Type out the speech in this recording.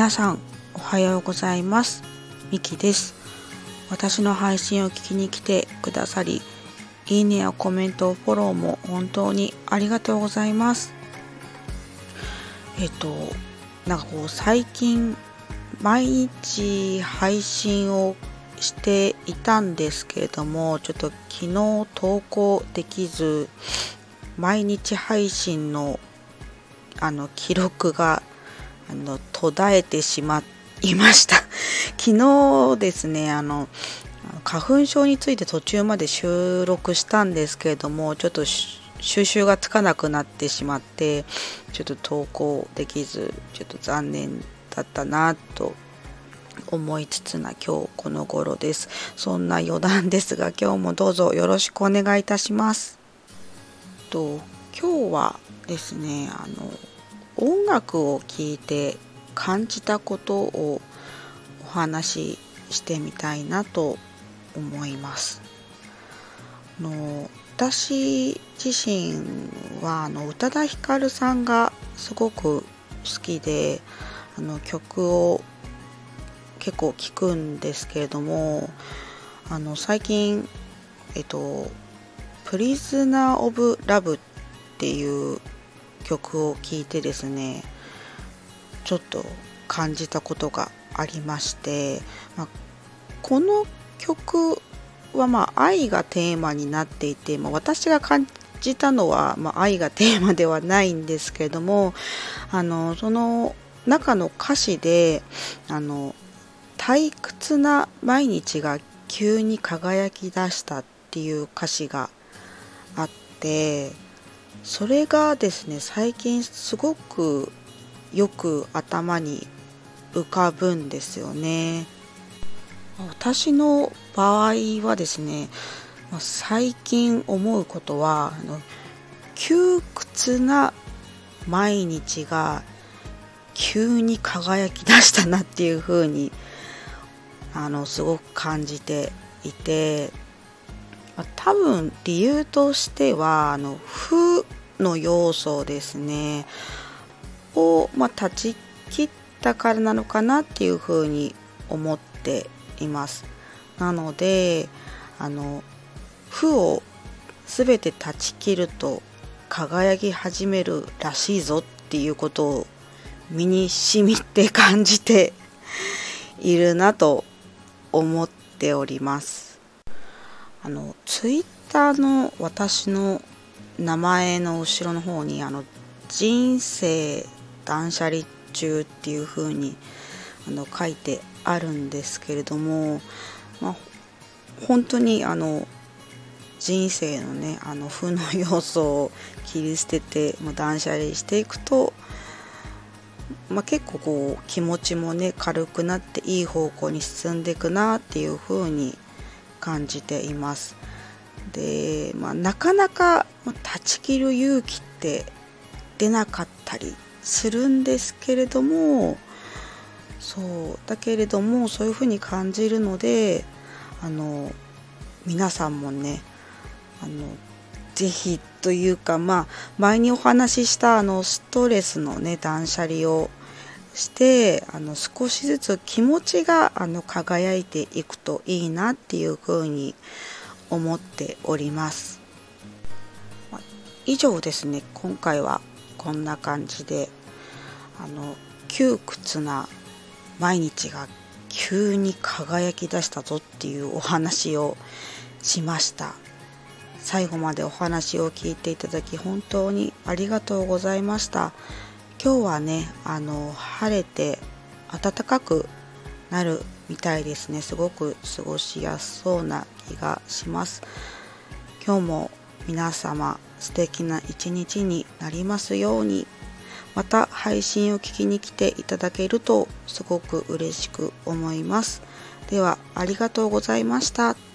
皆さんおはようございます。みきです。私の配信を聞きに来てくださりいいねやコメントフォローも本当にありがとうございます。えっとなんかこう最近毎日配信をしていたんですけれどもちょっと昨日投稿できず毎日配信のあの記録があの途絶えてしまいました。昨日ですねあの花粉症について途中まで収録したんですけれどもちょっと収集がつかなくなってしまってちょっと投稿できずちょっと残念だったなと思いつつな今日この頃です。そんな余談ですが今日もどうぞよろしくお願いいたします。と今日はですねあの音楽を聴いて感じたことをお話ししてみたいなと思います。の私自身はあの宇多田ヒカルさんがすごく好きであの曲を結構聴くんですけれどもあの最近えっと「プリズナー・オブ・ラブ」っていう曲を聴いてですねちょっと感じたことがありまして、まあ、この曲はまあ愛がテーマになっていて、まあ、私が感じたのは、まあ、愛がテーマではないんですけれどもあのその中の歌詞であの退屈な毎日が急に輝き出したっていう歌詞があってそれがですね最近すごくよく頭に浮かぶんですよね。私の場合はですね最近思うことはあの窮屈な毎日が急に輝き出したなっていう風にあのすごく感じていて多分理由としてはあの負の要素ですね。を、まあ、断ち切ったからなのかなっていうふうに思っています。なのであの負を全て断ち切ると輝き始めるらしいぞっていうことを身にしみて感じているなと思っております。あのツイッターの私の名前の後ろの方にあの人生断捨離中っていう風にあの書いてあるんですけれども、まあ、本当にあの人生のねあの負の要素を切り捨てて、まあ、断捨離していくと、まあ、結構こう気持ちもね軽くなっていい方向に進んでいくなっていう風に感じています。で、まあ、なかなか断ち切る勇気って出なかったりするんですけれどもそうだけれどもそういうふうに感じるのであの皆さんもねあのぜひというかまあ前にお話ししたあのストレスのね断捨離をしてあの少しずつ気持ちがあの輝いていくといいなっていうふうに思っております。以上ですね。今回はこんな感じであの窮屈な毎日が急に輝き出したぞっていうお話をしました。最後までお話を聞いていただき本当にありがとうございました。今日はねあの晴れて暖かくなるみたいですね。すごく過ごしやすそうな気がします。今日も皆様素敵な一日になりますように。また配信を聞きに来ていただけるとすごく嬉しく思います。ではありがとうございました。